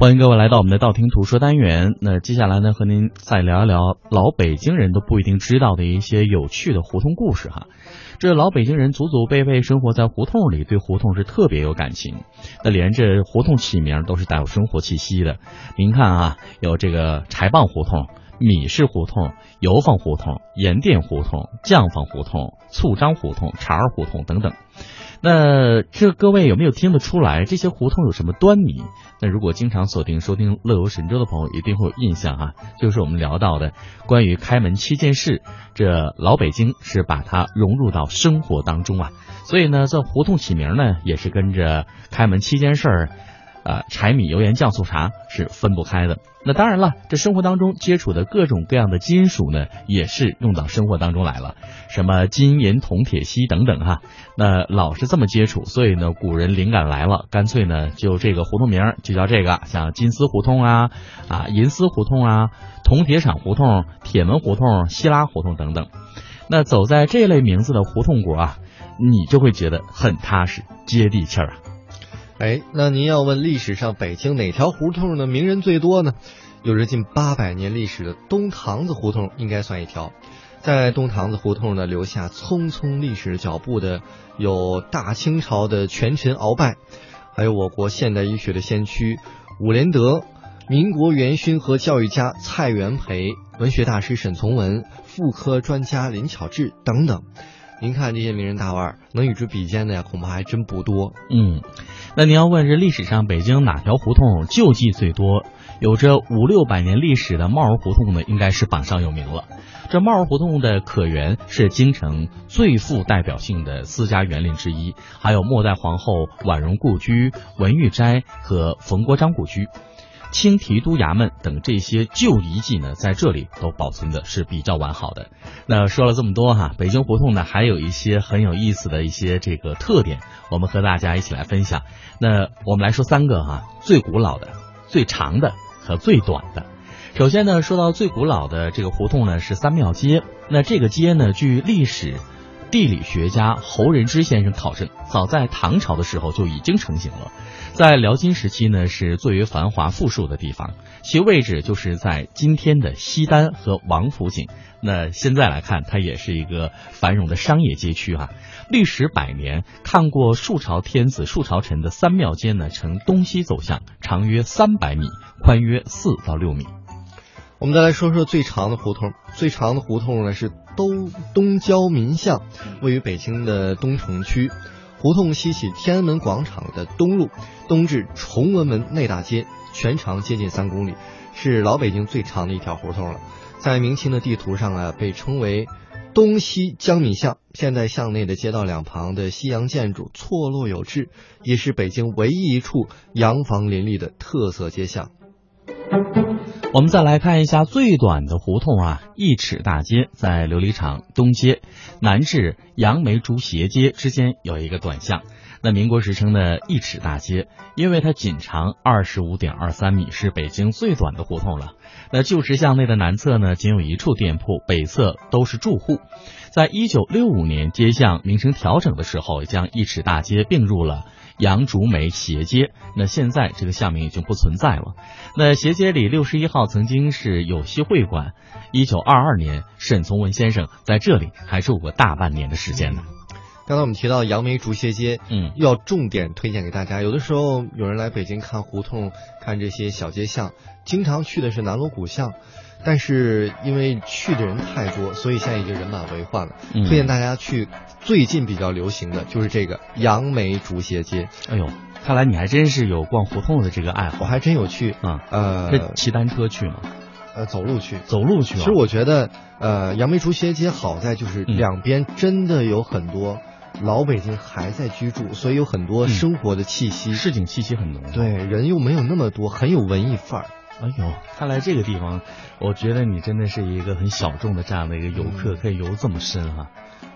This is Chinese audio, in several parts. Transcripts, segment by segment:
欢迎各位来到我们的道听途说单元。那接下来呢，和您再聊一聊老北京人都不一定知道的一些有趣的胡同故事哈。这老北京人祖祖辈辈生活在胡同里，对胡同是特别有感情。那连这胡同起名都是带有生活气息的。您看啊，有这个柴棒胡同、米市胡同、油坊胡同、盐店胡同、酱坊胡同、醋张胡同、茶儿胡同等等。那这各位有没有听得出来这些胡同有什么端倪？那如果经常锁定收听《乐游神州》的朋友，一定会有印象哈，就是我们聊到的关于开门七件事，这老北京是把它融入到生活当中啊。所以呢，这胡同起名呢，也是跟着开门七件事儿。呃，柴米油盐酱醋茶是分不开的。那当然了，这生活当中接触的各种各样的金属呢，也是用到生活当中来了。什么金银铜铁锡等等哈，那老是这么接触，所以呢，古人灵感来了，干脆呢，就这个胡同名就叫这个，像金丝胡同啊，啊银丝胡同啊，铜铁厂胡同、铁门胡同、希拉胡同等等。那走在这类名字的胡同国啊，你就会觉得很踏实、接地气儿啊。哎，那您要问历史上北京哪条胡同的名人最多呢？有着近八百年历史的东堂子胡同应该算一条。在东堂子胡同呢，留下匆匆历史脚步的有大清朝的权臣鳌拜，还有我国现代医学的先驱伍连德，民国元勋和教育家蔡元培，文学大师沈从文，妇科专家林巧稚等等。您看这些名人大腕儿，能与之比肩的呀，恐怕还真不多。嗯，那您要问这历史上北京哪条胡同旧迹最多，有着五六百年历史的帽儿胡同呢，应该是榜上有名了。这帽儿胡同的可园是京城最富代表性的私家园林之一，还有末代皇后婉容故居、文玉斋和冯国璋故居。清提督衙门等这些旧遗迹呢，在这里都保存的是比较完好的。那说了这么多哈，北京胡同呢还有一些很有意思的一些这个特点，我们和大家一起来分享。那我们来说三个哈，最古老的、最长的和最短的。首先呢，说到最古老的这个胡同呢，是三庙街。那这个街呢，据历史。地理学家侯仁之先生考证，早在唐朝的时候就已经成型了。在辽金时期呢，是最为繁华富庶的地方，其位置就是在今天的西单和王府井。那现在来看，它也是一个繁荣的商业街区啊。历时百年，看过数朝天子、数朝臣的三庙街呢，呈东西走向，长约三百米，宽约四到六米。我们再来说说最长的胡同。最长的胡同呢是东东郊民巷，位于北京的东城区。胡同西起天安门广场的东路，东至崇文门内大街，全长接近三公里，是老北京最长的一条胡同了。在明清的地图上啊，被称为东西江米巷。现在巷内的街道两旁的西洋建筑错落有致，也是北京唯一一处洋房林立的特色街巷。我们再来看一下最短的胡同啊，一尺大街在琉璃厂东街，南至杨梅竹斜街之间有一个短巷。那民国时称的一尺大街，因为它仅长二十五点二三米，是北京最短的胡同了。那旧时巷内的南侧呢，仅有一处店铺，北侧都是住户。在一九六五年街巷名称调整的时候，将一尺大街并入了。杨竹梅斜街，那现在这个巷名已经不存在了。那斜街里六十一号曾经是有西会馆，一九二二年沈从文先生在这里还住过大半年的时间呢。刚才我们提到杨梅竹斜街，嗯，要重点推荐给大家。有的时候有人来北京看胡同，看这些小街巷，经常去的是南锣鼓巷。但是因为去的人太多，所以现在已经人满为患了。推荐大家去最近比较流行的就是这个杨梅竹斜街。哎呦，看来你还真是有逛胡同的这个爱好。我还真有去啊，呃，骑单车去吗？呃，走路去，走路去。其实我觉得，呃，杨梅竹斜街好在就是两边真的有很多老北京还在居住，所以有很多生活的气息，市井气息很浓。对，人又没有那么多，很有文艺范儿。哎呦，看来这个地方，我觉得你真的是一个很小众的这样的一个游客，可以游这么深哈。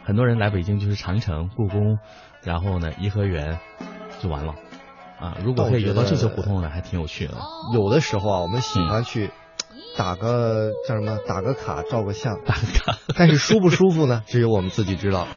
很多人来北京就是长城、故宫，然后呢颐和园，就完了啊。如果可以游到这些胡同呢，还挺有趣的。有的时候啊，我们喜欢去打个叫什么，打个卡、照个相、打个卡，但是舒不舒服呢？只有我们自己知道。